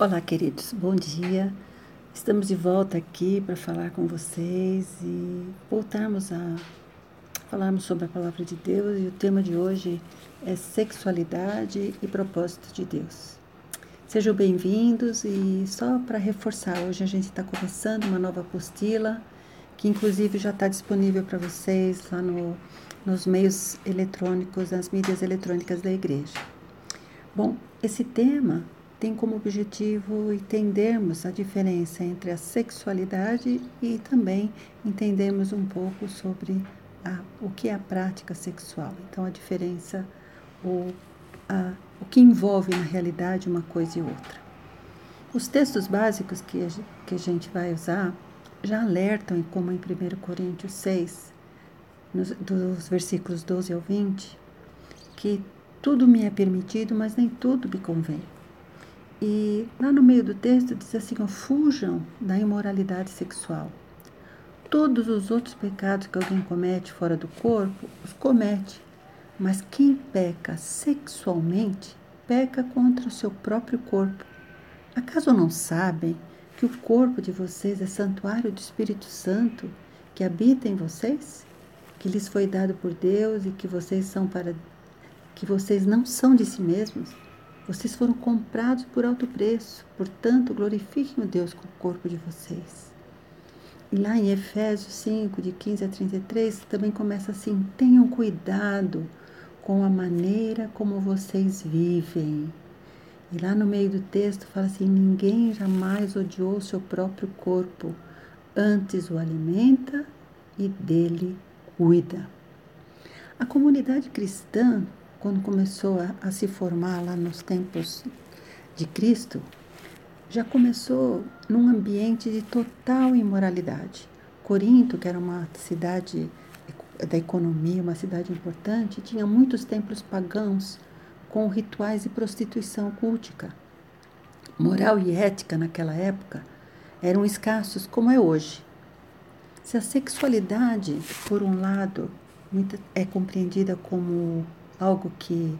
Olá, queridos, bom dia. Estamos de volta aqui para falar com vocês e voltarmos a falarmos sobre a palavra de Deus e o tema de hoje é sexualidade e propósito de Deus. Sejam bem-vindos e só para reforçar, hoje a gente está começando uma nova apostila que inclusive já está disponível para vocês lá no, nos meios eletrônicos, nas mídias eletrônicas da igreja. Bom, esse tema tem como objetivo entendermos a diferença entre a sexualidade e também entendermos um pouco sobre a, o que é a prática sexual. Então, a diferença, ou a, o que envolve na realidade uma coisa e outra. Os textos básicos que a, que a gente vai usar já alertam, como em 1 Coríntios 6, nos, dos versículos 12 ao 20, que tudo me é permitido, mas nem tudo me convém. E lá no meio do texto diz assim: fujam da imoralidade sexual. Todos os outros pecados que alguém comete fora do corpo, os comete. Mas quem peca sexualmente, peca contra o seu próprio corpo. Acaso não sabem que o corpo de vocês é santuário do Espírito Santo que habita em vocês? Que lhes foi dado por Deus e que vocês são para que vocês não são de si mesmos? Vocês foram comprados por alto preço, portanto, glorifiquem o Deus com o corpo de vocês. E lá em Efésios 5, de 15 a 33, também começa assim: tenham cuidado com a maneira como vocês vivem. E lá no meio do texto fala assim: ninguém jamais odiou seu próprio corpo, antes o alimenta e dele cuida. A comunidade cristã quando começou a, a se formar lá nos tempos de Cristo, já começou num ambiente de total imoralidade. Corinto, que era uma cidade da economia, uma cidade importante, tinha muitos templos pagãos com rituais de prostituição cultica. Moral e ética naquela época eram escassos como é hoje. Se a sexualidade, por um lado, é compreendida como algo que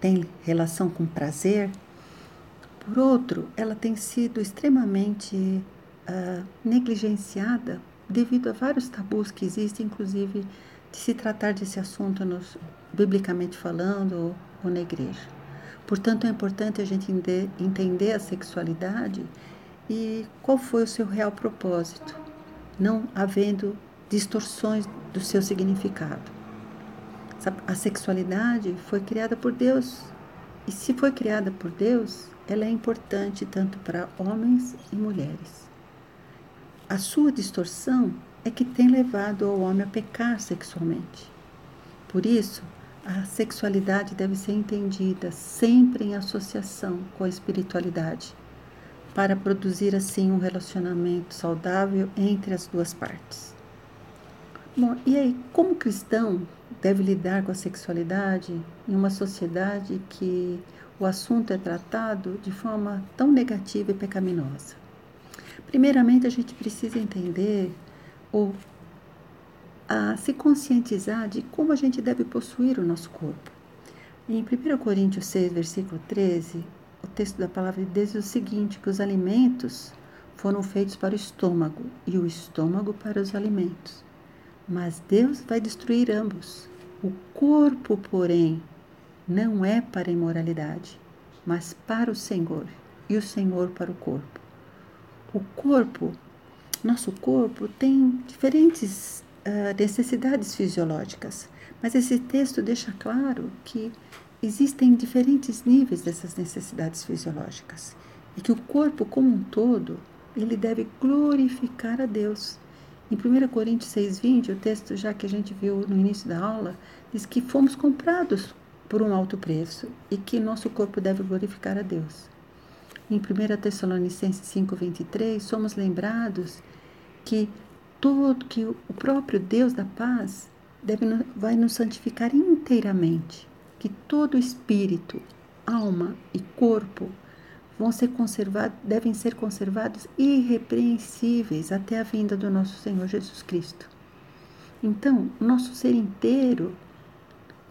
tem relação com prazer. Por outro, ela tem sido extremamente uh, negligenciada devido a vários tabus que existem, inclusive de se tratar desse assunto nos, biblicamente falando ou, ou na igreja. Portanto, é importante a gente entender a sexualidade e qual foi o seu real propósito, não havendo distorções do seu significado. A sexualidade foi criada por Deus. E se foi criada por Deus, ela é importante tanto para homens e mulheres. A sua distorção é que tem levado o homem a pecar sexualmente. Por isso, a sexualidade deve ser entendida sempre em associação com a espiritualidade, para produzir assim um relacionamento saudável entre as duas partes. Bom, e aí, como cristão, deve lidar com a sexualidade em uma sociedade que o assunto é tratado de forma tão negativa e pecaminosa? Primeiramente, a gente precisa entender ou a se conscientizar de como a gente deve possuir o nosso corpo. Em 1 Coríntios 6, versículo 13, o texto da palavra de Deus diz o seguinte: que os alimentos foram feitos para o estômago e o estômago para os alimentos mas Deus vai destruir ambos. O corpo, porém, não é para a imoralidade, mas para o Senhor, e o Senhor para o corpo. O corpo, nosso corpo, tem diferentes uh, necessidades fisiológicas, mas esse texto deixa claro que existem diferentes níveis dessas necessidades fisiológicas e que o corpo como um todo ele deve glorificar a Deus em 1 Coríntios 6,20, o texto já que a gente viu no início da aula, diz que fomos comprados por um alto preço e que nosso corpo deve glorificar a Deus. Em 1 Tessalonicenses 5,23, somos lembrados que todo que o próprio Deus da paz deve, vai nos santificar inteiramente, que todo espírito, alma e corpo vão ser conservados, devem ser conservados irrepreensíveis até a vinda do nosso Senhor Jesus Cristo. Então, nosso ser inteiro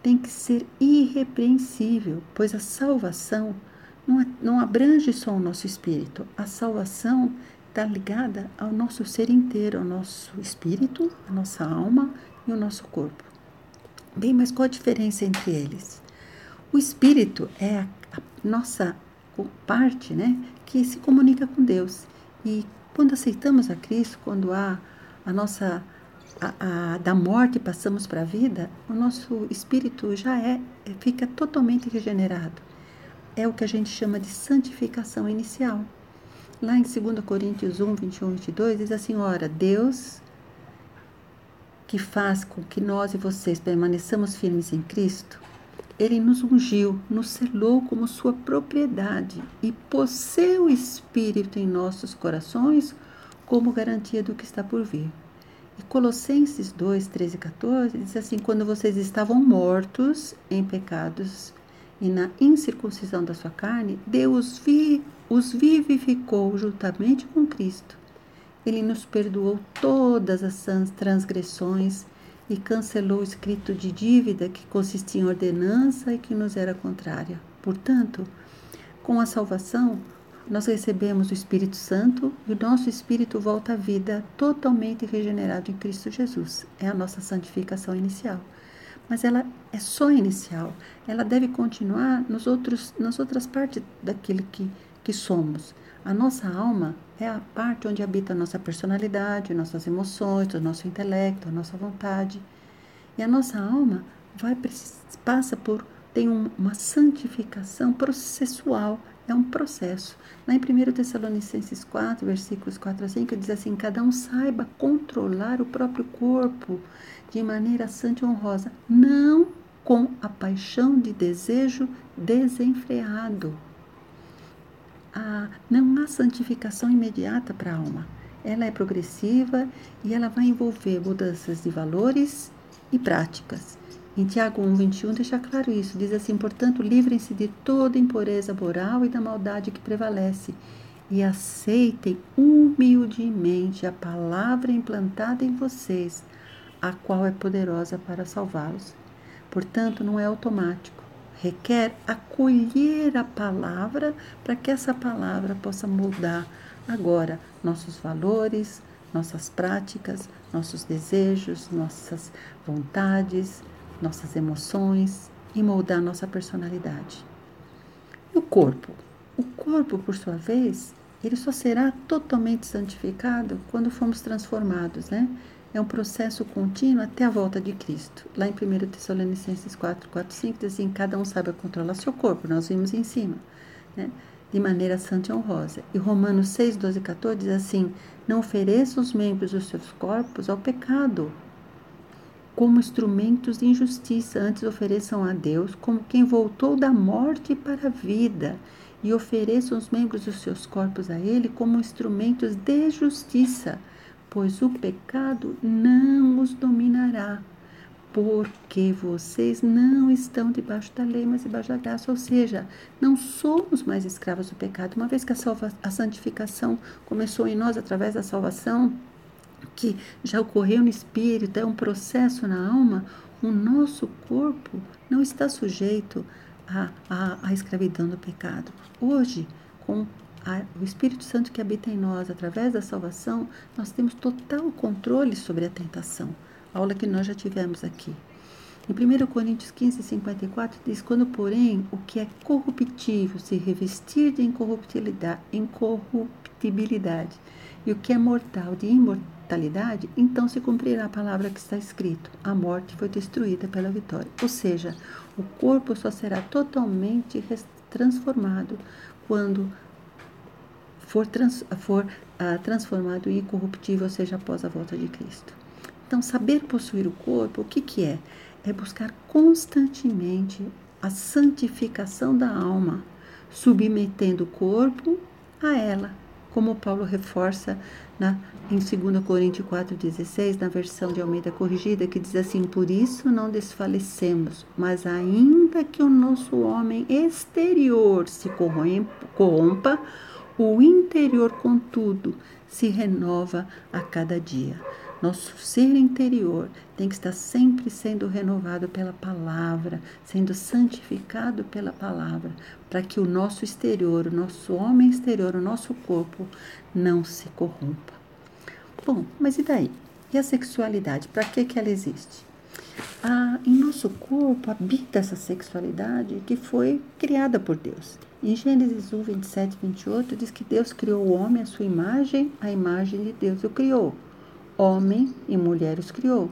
tem que ser irrepreensível, pois a salvação não, não abrange só o nosso espírito. A salvação está ligada ao nosso ser inteiro, ao nosso espírito, a nossa alma e o nosso corpo. Bem, mas qual a diferença entre eles? O espírito é a, a nossa parte, né, que se comunica com Deus. E quando aceitamos a Cristo, quando há a nossa a, a, da morte passamos para a vida, o nosso espírito já é fica totalmente regenerado. É o que a gente chama de santificação inicial. Lá em 2 Coríntios 1, 21 e 22 diz assim: Ora, Deus que faz com que nós e vocês permaneçamos firmes em Cristo, ele nos ungiu, nos selou como sua propriedade e pôs seu Espírito em nossos corações como garantia do que está por vir. E Colossenses 2, 13 e 14 diz assim: Quando vocês estavam mortos em pecados e na incircuncisão da sua carne, Deus vi, os vivificou juntamente com Cristo. Ele nos perdoou todas as transgressões e cancelou o escrito de dívida que consistia em ordenança e que nos era contrária. Portanto, com a salvação, nós recebemos o Espírito Santo e o nosso espírito volta à vida totalmente regenerado em Cristo Jesus. É a nossa santificação inicial. Mas ela é só inicial. Ela deve continuar nos outros, nas outras partes daquilo que, que somos. A nossa alma é a parte onde habita a nossa personalidade, nossas emoções, o nosso intelecto, a nossa vontade. E a nossa alma vai passa por tem uma santificação processual, é um processo. Lá em 1 Tessalonicenses 4, versículos 4 a 5, diz assim: Cada um saiba controlar o próprio corpo de maneira santa e honrosa, não com a paixão de desejo desenfreado a, não há santificação imediata para a alma. Ela é progressiva e ela vai envolver mudanças de valores e práticas. Em Tiago 1,21 deixa claro isso. Diz assim: portanto, livrem-se de toda impureza moral e da maldade que prevalece, e aceitem humildemente a palavra implantada em vocês, a qual é poderosa para salvá-los. Portanto, não é automático requer acolher a palavra para que essa palavra possa moldar agora nossos valores, nossas práticas, nossos desejos, nossas vontades, nossas emoções e moldar nossa personalidade. E o corpo? O corpo, por sua vez, ele só será totalmente santificado quando formos transformados, né? é um processo contínuo até a volta de Cristo. Lá em 1 Tessalonicenses 4, 4, 5 diz assim, cada um sabe controlar seu corpo, nós vimos em cima, né? de maneira santa e honrosa. E Romanos 6, 12 e 14 diz assim, não ofereça os membros dos seus corpos ao pecado, como instrumentos de injustiça, antes ofereçam a Deus como quem voltou da morte para a vida, e ofereçam os membros dos seus corpos a Ele como instrumentos de justiça pois o pecado não os dominará, porque vocês não estão debaixo da lei, mas debaixo da graça, ou seja, não somos mais escravos do pecado. Uma vez que a, salva, a santificação começou em nós através da salvação, que já ocorreu no espírito, é um processo na alma, o nosso corpo não está sujeito à, à, à escravidão do pecado. Hoje, com a, o Espírito Santo que habita em nós através da salvação, nós temos total controle sobre a tentação. A aula que nós já tivemos aqui. Em 1 Coríntios 15, 54 diz: Quando, porém, o que é corruptível se revestir de incorruptibilidade, incorruptibilidade e o que é mortal de imortalidade, então se cumprirá a palavra que está escrito: a morte foi destruída pela vitória. Ou seja, o corpo só será totalmente transformado quando for, trans, for uh, transformado em incorruptível, seja após a volta de Cristo. Então, saber possuir o corpo, o que, que é? É buscar constantemente a santificação da alma, submetendo o corpo a ela, como Paulo reforça na, em 2 Coríntios 4,16, na versão de Almeida Corrigida, que diz assim: Por isso não desfalecemos, mas ainda que o nosso homem exterior se corrompa o interior, contudo, se renova a cada dia. Nosso ser interior tem que estar sempre sendo renovado pela palavra, sendo santificado pela palavra, para que o nosso exterior, o nosso homem exterior, o nosso corpo não se corrompa. Bom, mas e daí? E a sexualidade? Para que, que ela existe? Ah, em nosso corpo habita essa sexualidade que foi criada por Deus. Em Gênesis 1, 27 e 28 diz que Deus criou o homem à sua imagem, a imagem de Deus o criou. Homem e mulher os criou.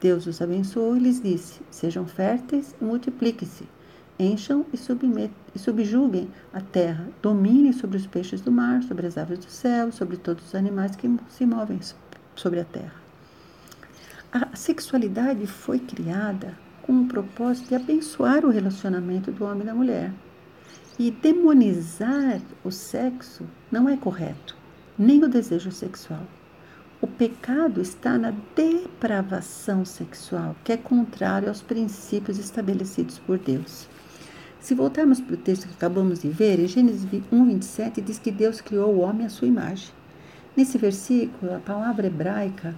Deus os abençoou e lhes disse: Sejam férteis e multipliquem-se. Encham e, e subjuguem a terra. Dominem sobre os peixes do mar, sobre as aves do céu, sobre todos os animais que se movem sobre a terra. A sexualidade foi criada com o propósito de abençoar o relacionamento do homem e da mulher. E demonizar o sexo não é correto, nem o desejo sexual. O pecado está na depravação sexual, que é contrário aos princípios estabelecidos por Deus. Se voltarmos para o texto que acabamos de ver, em Gênesis 1, 27, diz que Deus criou o homem à sua imagem. Nesse versículo, a palavra hebraica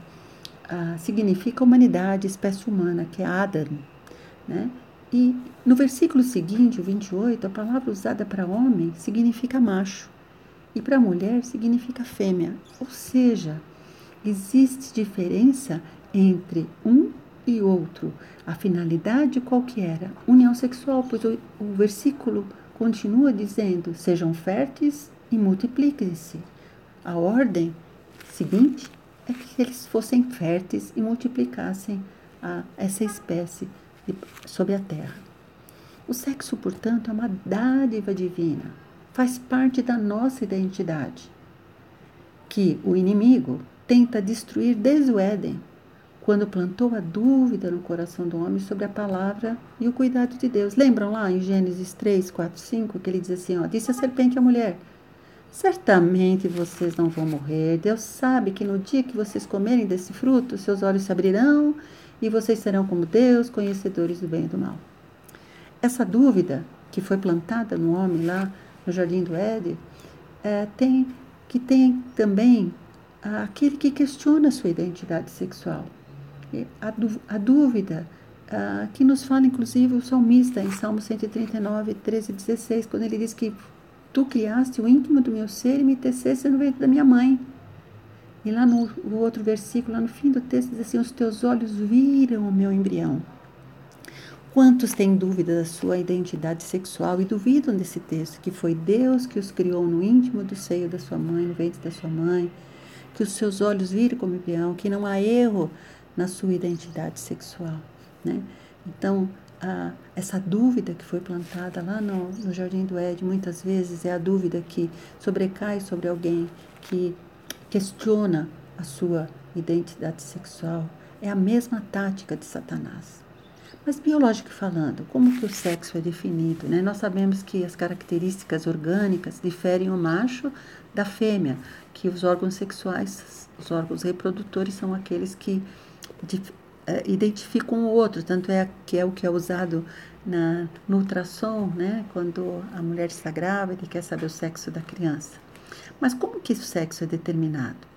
ah, significa humanidade, espécie humana, que é Adam. Né? E no versículo seguinte, o 28, a palavra usada para homem significa macho e para mulher significa fêmea. Ou seja, existe diferença entre um e outro. A finalidade qual que era? União sexual, pois o, o versículo continua dizendo: sejam férteis e multipliquem-se. A ordem seguinte é que eles fossem férteis e multiplicassem a, essa espécie de, sobre a terra. O sexo, portanto, é uma dádiva divina, faz parte da nossa identidade, que o inimigo tenta destruir desde o Éden, quando plantou a dúvida no coração do homem sobre a palavra e o cuidado de Deus. Lembram lá em Gênesis 3, 4, 5, que ele diz assim: ó, Disse a serpente à mulher: Certamente vocês não vão morrer. Deus sabe que no dia que vocês comerem desse fruto, seus olhos se abrirão e vocês serão como Deus, conhecedores do bem e do mal. Essa dúvida que foi plantada no homem lá no jardim do Éden, é, tem que tem também aquele que questiona sua identidade sexual. A, dúvida uh, que nos fala, inclusive, o salmista em Salmo 139, 13 e 16, quando ele diz que tu criaste o íntimo do meu ser e me teceste no ventre da minha mãe. E lá no outro versículo, lá no fim do texto, diz assim: Os teus olhos viram o meu embrião. Quantos têm dúvida da sua identidade sexual e duvidam desse texto, que foi Deus que os criou no íntimo do seio da sua mãe, no ventre da sua mãe, que os seus olhos viram como embrião, que não há erro na sua identidade sexual. Né? Então, a, essa dúvida que foi plantada lá no, no Jardim do Éden, muitas vezes é a dúvida que sobrecai sobre alguém que questiona a sua identidade sexual. É a mesma tática de Satanás. Mas biológico falando, como que o sexo é definido? Né? Nós sabemos que as características orgânicas diferem o macho da fêmea, que os órgãos sexuais, os órgãos reprodutores são aqueles que é, identificam o outro, tanto é que é o que é usado na, no ultrassom, né, quando a mulher está grávida e quer saber o sexo da criança. Mas como que o sexo é determinado?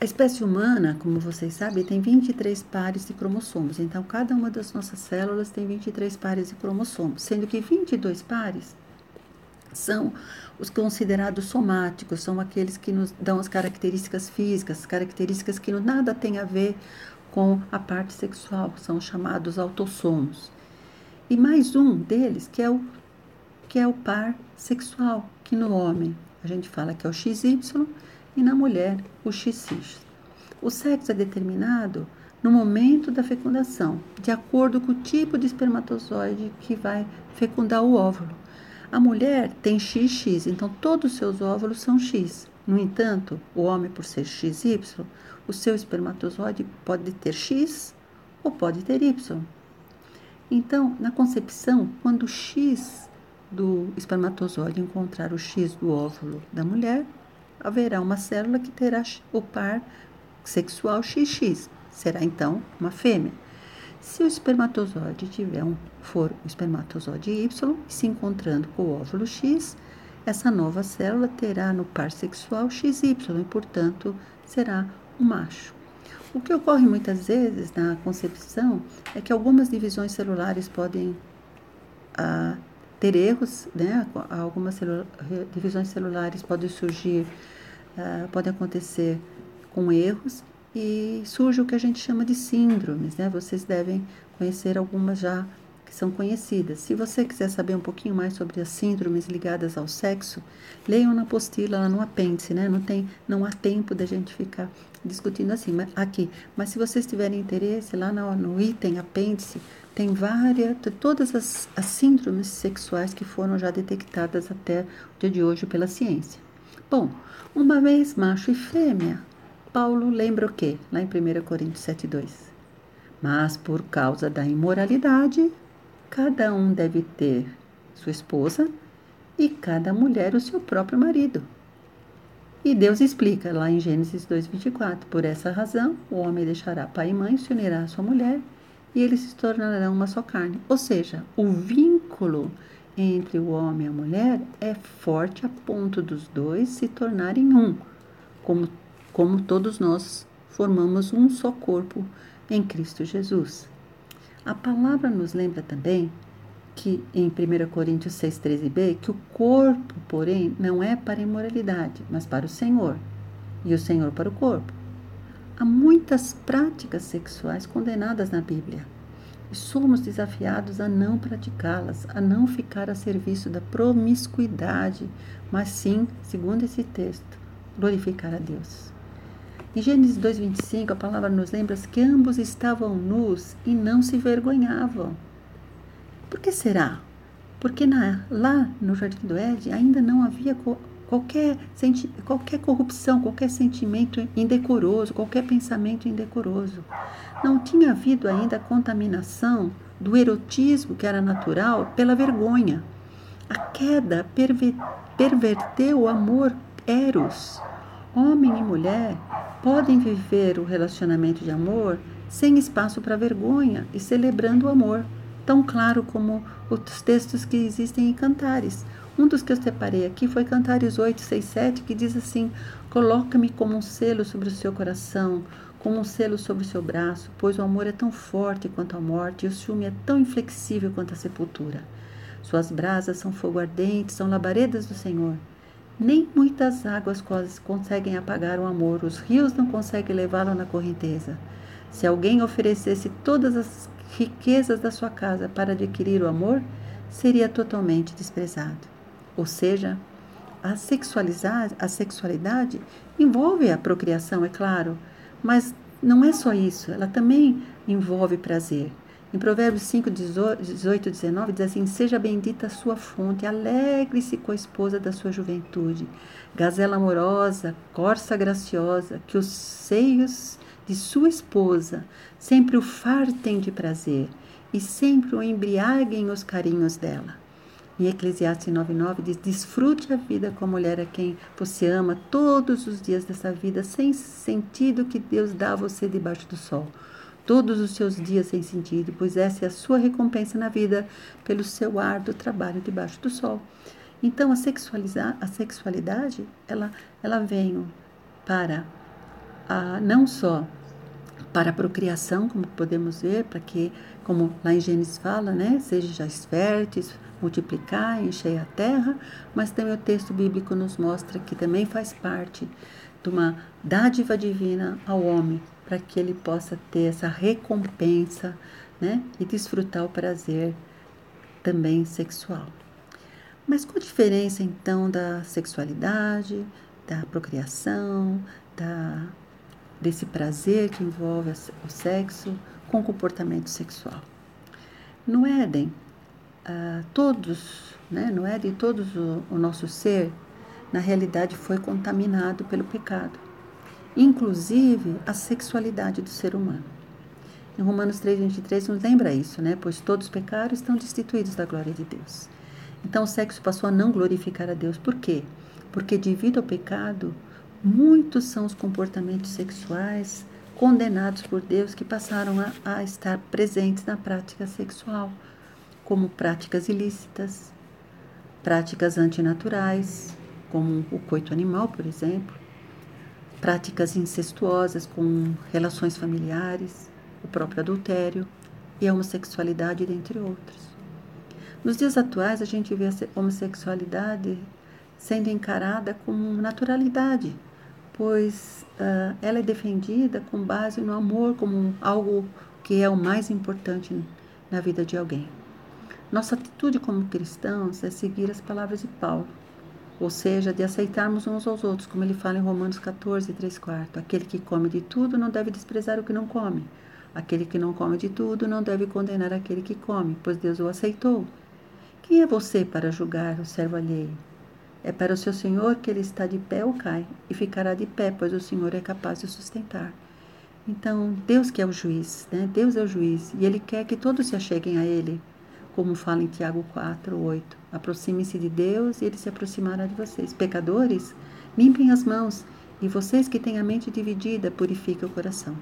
A espécie humana, como vocês sabem, tem 23 pares de cromossomos. Então, cada uma das nossas células tem 23 pares de cromossomos, sendo que 22 pares são os considerados somáticos, são aqueles que nos dão as características físicas, características que nada têm a ver com a parte sexual, são chamados autossomos. E mais um deles, que é o, que é o par sexual, que no homem a gente fala que é o XY e na mulher o XX. O sexo é determinado no momento da fecundação, de acordo com o tipo de espermatozoide que vai fecundar o óvulo. A mulher tem XX, então todos os seus óvulos são X. No entanto, o homem, por ser XY, o seu espermatozoide pode ter X ou pode ter Y. Então, na concepção, quando o X do espermatozoide encontrar o X do óvulo da mulher, haverá uma célula que terá o par sexual XX. Será então uma fêmea. Se o espermatozoide tiver um, for o espermatozoide Y se encontrando com o óvulo X, essa nova célula terá no par sexual XY e, portanto, será um macho. O que ocorre muitas vezes na concepção é que algumas divisões celulares podem ah, ter erros, né? Algumas divisões celulares podem surgir, ah, podem acontecer com erros e surge o que a gente chama de síndromes, né? Vocês devem conhecer algumas já que são conhecidas. Se você quiser saber um pouquinho mais sobre as síndromes ligadas ao sexo, leiam na apostila, lá no apêndice, né? Não tem, não há tempo da gente ficar discutindo assim, mas aqui. Mas se vocês tiverem interesse, lá no, no item apêndice, tem várias, todas as, as síndromes sexuais que foram já detectadas até o dia de hoje pela ciência. Bom, uma vez macho e fêmea, Paulo lembra o quê? Lá em 1 Coríntios 7,2. Mas por causa da imoralidade, cada um deve ter sua esposa e cada mulher o seu próprio marido. E Deus explica lá em Gênesis 2:24, por essa razão o homem deixará pai e mãe, se unirá à sua mulher e eles se tornarão uma só carne. Ou seja, o vínculo entre o homem e a mulher é forte a ponto dos dois se tornarem um, como, como todos nós formamos um só corpo em Cristo Jesus. A palavra nos lembra também que em 1 Coríntios 6,13b, que o corpo, porém, não é para a imoralidade, mas para o Senhor, e o Senhor para o corpo. Há muitas práticas sexuais condenadas na Bíblia. E somos desafiados a não praticá-las, a não ficar a serviço da promiscuidade, mas sim, segundo esse texto, glorificar a Deus. Em Gênesis 2,25, a palavra nos lembra que ambos estavam nus e não se vergonhavam. Por que será? Porque na, lá no Jardim do Éden ainda não havia qualquer, qualquer corrupção, qualquer sentimento indecoroso, qualquer pensamento indecoroso. Não tinha havido ainda a contaminação do erotismo que era natural pela vergonha. A queda perverteu o amor eros. Homem e mulher podem viver o relacionamento de amor sem espaço para vergonha e celebrando o amor, tão claro como os textos que existem em Cantares. Um dos que eu separei aqui foi Cantares 8, 6, 7, que diz assim: Coloca-me como um selo sobre o seu coração, como um selo sobre o seu braço, pois o amor é tão forte quanto a morte e o ciúme é tão inflexível quanto a sepultura. Suas brasas são fogo ardente, são labaredas do Senhor. Nem muitas águas conseguem apagar o amor, os rios não conseguem levá-lo na correnteza. Se alguém oferecesse todas as riquezas da sua casa para adquirir o amor, seria totalmente desprezado. Ou seja, a, a sexualidade envolve a procriação, é claro, mas não é só isso, ela também envolve prazer. Em Provérbios 5, 18, 19, diz assim: Seja bendita a sua fonte, alegre-se com a esposa da sua juventude, gazela amorosa, corça graciosa, que os seios de sua esposa sempre o fartem de prazer e sempre o embriaguem os carinhos dela. Em Eclesiastes 9,9 diz: Desfrute a vida com a mulher a quem você ama todos os dias dessa vida, sem sentido que Deus dá a você debaixo do sol todos os seus dias sem sentido, pois essa é a sua recompensa na vida pelo seu árduo trabalho debaixo do sol. Então a sexualizar, a sexualidade, ela ela vem para a, não só para a procriação, como podemos ver, para que, como lá em Gênesis fala, né, seja férteis, multiplicar, encher a terra, mas também o texto bíblico nos mostra que também faz parte de uma dádiva divina ao homem, para que ele possa ter essa recompensa né, e desfrutar o prazer também sexual. Mas qual a diferença então da sexualidade, da procriação, da, desse prazer que envolve o sexo com o comportamento sexual? No Éden, ah, todos, né, no Éden, todos o, o nosso ser, na realidade, foi contaminado pelo pecado inclusive a sexualidade do ser humano. Em Romanos 3:23 nos lembra isso, né? Pois todos pecaram estão destituídos da glória de Deus. Então o sexo passou a não glorificar a Deus. Por quê? Porque devido ao pecado, muitos são os comportamentos sexuais condenados por Deus que passaram a, a estar presentes na prática sexual, como práticas ilícitas, práticas antinaturais, como o coito animal, por exemplo, práticas incestuosas com relações familiares, o próprio adultério e a homossexualidade, dentre outros. Nos dias atuais, a gente vê a homossexualidade sendo encarada com naturalidade, pois uh, ela é defendida com base no amor como algo que é o mais importante na vida de alguém. Nossa atitude como cristãos é seguir as palavras de Paulo, ou seja, de aceitarmos uns aos outros, como ele fala em Romanos 14, 3 quarto. Aquele que come de tudo não deve desprezar o que não come. Aquele que não come de tudo não deve condenar aquele que come, pois Deus o aceitou. Quem é você para julgar o servo alheio? É para o seu Senhor que ele está de pé ou cai, e ficará de pé, pois o Senhor é capaz de sustentar. Então, Deus que é o juiz, né? Deus é o juiz, e Ele quer que todos se acheguem a Ele, como fala em Tiago 4, 8. Aproximem-se de Deus e Ele se aproximará de vocês. Pecadores, limpem as mãos, e vocês que têm a mente dividida, purifiquem o coração.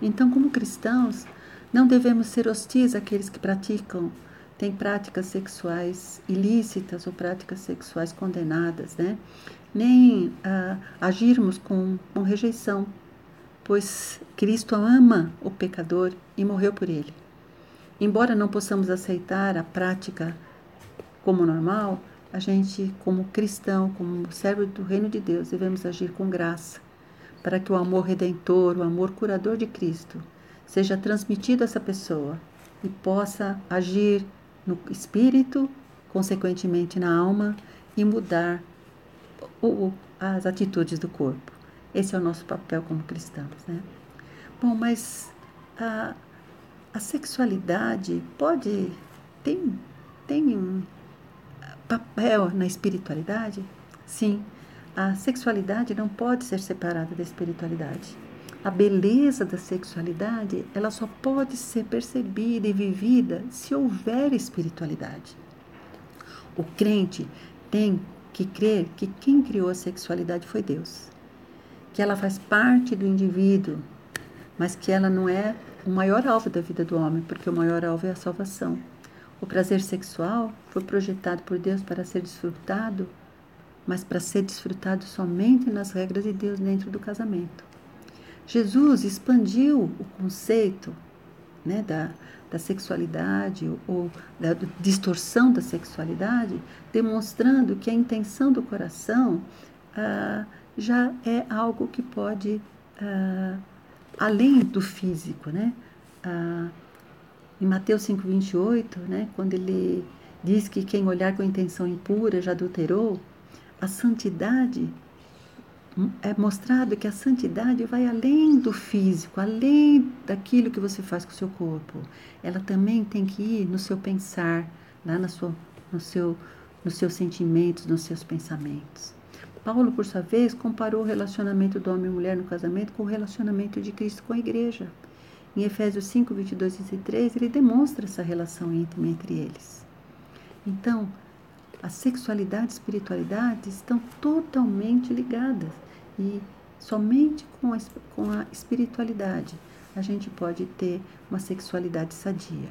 Então, como cristãos, não devemos ser hostis àqueles que praticam, têm práticas sexuais ilícitas ou práticas sexuais condenadas, né? Nem ah, agirmos com, com rejeição, pois Cristo ama o pecador e morreu por ele. Embora não possamos aceitar a prática como normal, a gente, como cristão, como servo do reino de Deus, devemos agir com graça para que o amor redentor, o amor curador de Cristo, seja transmitido a essa pessoa e possa agir no espírito, consequentemente na alma e mudar o, as atitudes do corpo. Esse é o nosso papel como cristãos, né? Bom, mas a, a sexualidade pode tem tem um papel na espiritualidade? Sim a sexualidade não pode ser separada da espiritualidade. A beleza da sexualidade, ela só pode ser percebida e vivida se houver espiritualidade. O crente tem que crer que quem criou a sexualidade foi Deus, que ela faz parte do indivíduo, mas que ela não é o maior alvo da vida do homem, porque o maior alvo é a salvação. O prazer sexual foi projetado por Deus para ser desfrutado mas para ser desfrutado somente nas regras de Deus dentro do casamento. Jesus expandiu o conceito né, da, da sexualidade ou da distorção da sexualidade, demonstrando que a intenção do coração ah, já é algo que pode, ah, além do físico. Né? Ah, em Mateus 5,28, né, quando ele diz que quem olhar com intenção impura já adulterou, a santidade é mostrado que a santidade vai além do físico, além daquilo que você faz com o seu corpo. Ela também tem que ir no seu pensar, lá na sua, no seu, nos seus sentimentos, nos seus pensamentos. Paulo, por sua vez, comparou o relacionamento do homem e mulher no casamento com o relacionamento de Cristo com a igreja. Em Efésios 5, 22 e 23, ele demonstra essa relação íntima entre eles. Então, a sexualidade e espiritualidade estão totalmente ligadas e somente com a, com a espiritualidade a gente pode ter uma sexualidade sadia.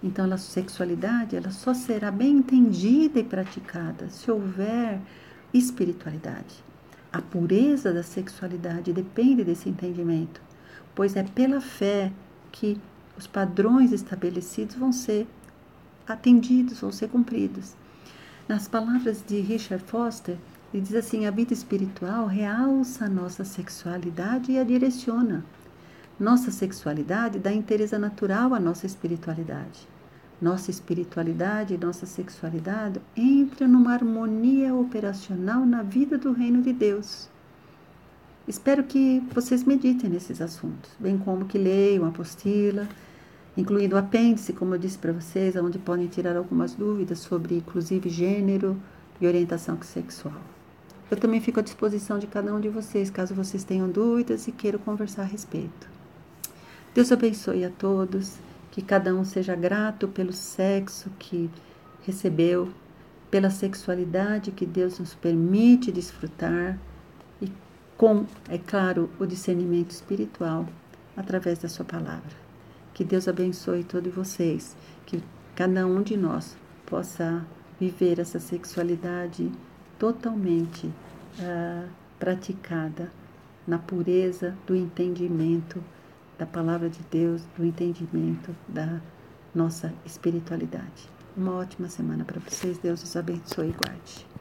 Então, a sexualidade ela só será bem entendida e praticada se houver espiritualidade. A pureza da sexualidade depende desse entendimento, pois é pela fé que os padrões estabelecidos vão ser atendidos, vão ser cumpridos. Nas palavras de Richard Foster, ele diz assim: a vida espiritual realça a nossa sexualidade e a direciona. Nossa sexualidade dá interesse natural à nossa espiritualidade. Nossa espiritualidade e nossa sexualidade entram numa harmonia operacional na vida do reino de Deus. Espero que vocês meditem nesses assuntos, bem como que leiam a apostila incluindo o apêndice, como eu disse para vocês, onde podem tirar algumas dúvidas sobre, inclusive, gênero e orientação sexual. Eu também fico à disposição de cada um de vocês, caso vocês tenham dúvidas e queiram conversar a respeito. Deus abençoe a todos, que cada um seja grato pelo sexo que recebeu, pela sexualidade que Deus nos permite desfrutar e com, é claro, o discernimento espiritual através da Sua palavra. Que Deus abençoe todos vocês, que cada um de nós possa viver essa sexualidade totalmente uh, praticada na pureza do entendimento da palavra de Deus, do entendimento da nossa espiritualidade. Uma ótima semana para vocês. Deus os abençoe e guarde.